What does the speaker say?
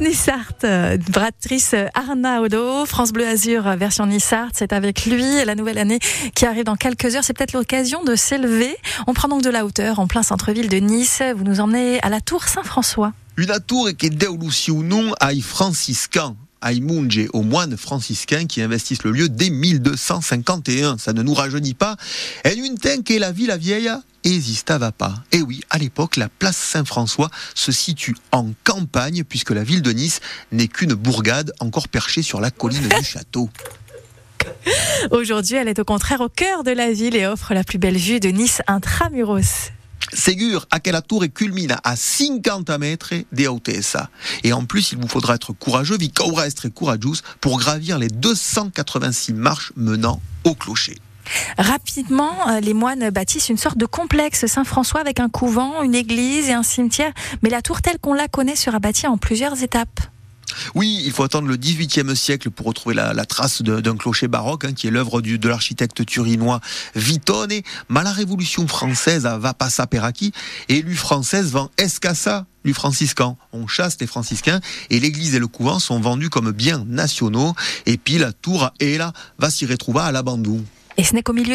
Nissart, euh, Bratrice Arna Odo, France Bleu Azur euh, version Nissart, c'est avec lui la nouvelle année qui arrive dans quelques heures. C'est peut-être l'occasion de s'élever. On prend donc de la hauteur en plein centre-ville de Nice. Vous nous emmenez à la tour Saint-François. Une tour qui est non à franciscain Aïmounge aux moines franciscains qui investissent le lieu dès 1251. Ça ne nous rajeunit pas. Et une que la ville vieille va pas. Et oui, à l'époque, la place Saint-François se situe en campagne puisque la ville de Nice n'est qu'une bourgade encore perchée sur la colline du château. Aujourd'hui, elle est au contraire au cœur de la ville et offre la plus belle vue de Nice intramuros. Ségur à quelle tour culmine à 50 mètres de hauteur. Et en plus, il vous faudra être courageux, vi être courageux pour gravir les 286 marches menant au clocher. Rapidement, euh, les moines bâtissent une sorte de complexe Saint-François avec un couvent, une église et un cimetière. Mais la tour telle qu'on la connaît sera bâtie en plusieurs étapes. Oui, il faut attendre le XVIIIe siècle pour retrouver la, trace d'un clocher baroque, hein, qui est l'œuvre de l'architecte turinois Vitone. Mais la Révolution française va passer Peraki, et l'élu française vend Escassa, du franciscan. On chasse les franciscains et l'église et le couvent sont vendus comme biens nationaux. Et puis la tour, et là, va s'y retrouver à l'abandon. Et ce n'est qu'au milieu